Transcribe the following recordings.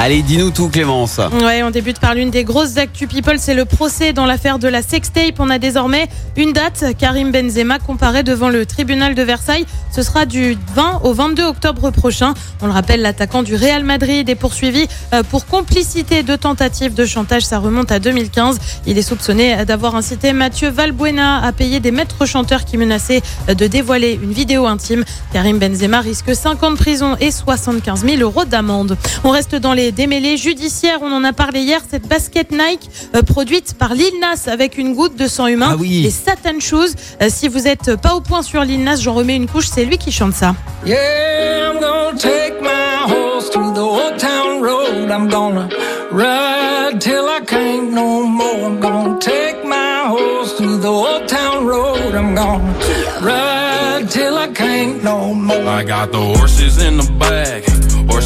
Allez, dis-nous tout, Clémence. Ouais, on débute par l'une des grosses actu people, c'est le procès dans l'affaire de la sextape. On a désormais une date. Karim Benzema comparé devant le tribunal de Versailles. Ce sera du 20 au 22 octobre prochain. On le rappelle, l'attaquant du Real Madrid est poursuivi euh, pour complicité de tentative de chantage. Ça remonte à 2015. Il est soupçonné d'avoir incité Mathieu Valbuena à payer des maîtres chanteurs qui menaçaient de dévoiler une vidéo intime. Karim Benzema risque 5 ans de prison et 75 000 euros d'amende. On reste dans les démêlés judiciaires. On en a parlé hier. Cette basket Nike euh, produite par Lil Nas avec une goutte de sang humain. Ah oui. Les Satan Shoes. Euh, si vous êtes pas au point sur Lil Nas, j'en remets une couche. C'est lui qui chante ça. Yeah, I'm gonna take my horse to the old town road. I'm gonna ride till I can't no more. I'm gonna take my horse to the old town road. I'm gonna ride till I can't no more. I got the horses in the back,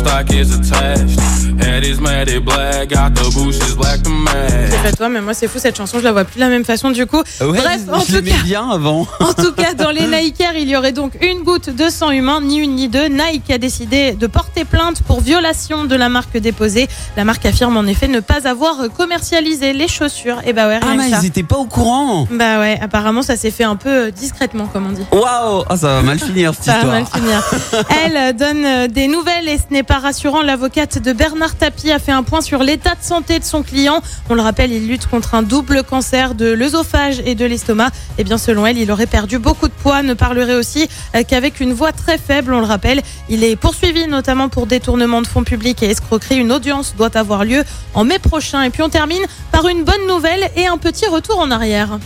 horse stock is attached. Head is matted black, got the bushes black to match. C'est pas toi, mais moi c'est fou cette chanson. Je la vois plus de la même façon du coup. Ouais, Bref, en je tout cas. bien avant. En tout cas, dans les Nikers, il y aurait donc une goutte de sang humain, ni une ni deux. Nike a décidé de porter plainte pour violation de la marque déposée. La marque affirme en effet ne pas avoir commercialisé les chaussures. Et bah ouais, rien Ah, mais que ça. ils étaient pas au courant. Bah ouais, apparemment ça s'est fait un peu discrètement, comme on dit. Waouh, ah, ça va mal finir cette Ça va mal finir. Elle euh, donne euh, des nouvelles et ce n'est pas rassurant. L'avocate de Bernard Tapie a fait un point sur l'état de santé de son client. On le rappelle, il lutte contre un double cancer de l'œsophage et de l'estomac. Et bien selon elle, il aurait perdu beaucoup de poids, ne parlerait aussi euh, qu'avec une voix très faible, on le rappelle. Il est poursuivi notamment pour détournement de fonds publics et escroquerie. Une audience doit avoir lieu en mai prochain. Et puis on termine par une bonne nouvelle et un petit retour en arrière.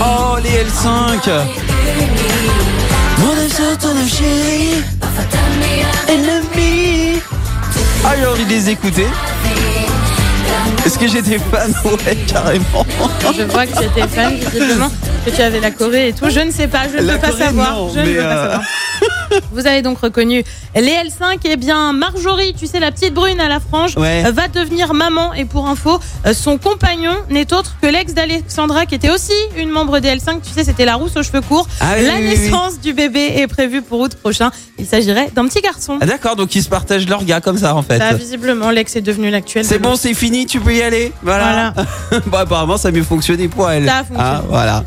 Oh, les L5. Mon. Ennemi. Ah, j'ai envie de les écouter. Est-ce que j'étais fan Ouais, carrément. Je vois que tu étais fan, visiblement, que tu avais la Corée et tout. Je ne sais pas, je ne La veux pas savoir. je ne veux pas euh, savoir. Vous avez donc reconnu les L5. Eh bien, Marjorie, tu sais, la petite brune à la frange, Ouais. euh, va devenir maman. Et pour info, euh, son compagnon n'est autre que l'ex d'Alexandra, qui était aussi une membre des L5. Tu sais, c'était la rousse aux cheveux courts. Ah oui, la oui, oui, naissance du bébé est prévue pour août prochain. Il s'agirait d'un petit garçon. Ah, d'accord, donc ils se partagent leur gars comme ça en fait. Bah, visiblement, l'ex est devenu l'actuel. C'est bon, c'est fini, tu peux y aller. Voilà. bon, apparemment, ça a mieux fonctionné pour elle. Ça a fonctionné. Ah, voilà.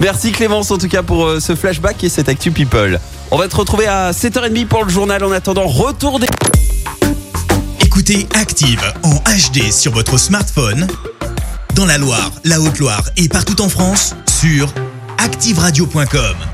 Merci Clémence en tout cas pour euh, ce flashback et cette Actu People. On va te retrouver à 7h30 pour le journal. En attendant, retour des... Écoutez Active en HD sur votre smartphone, dans la Loire, la Haute-Loire et partout en France, sur activeradio.com.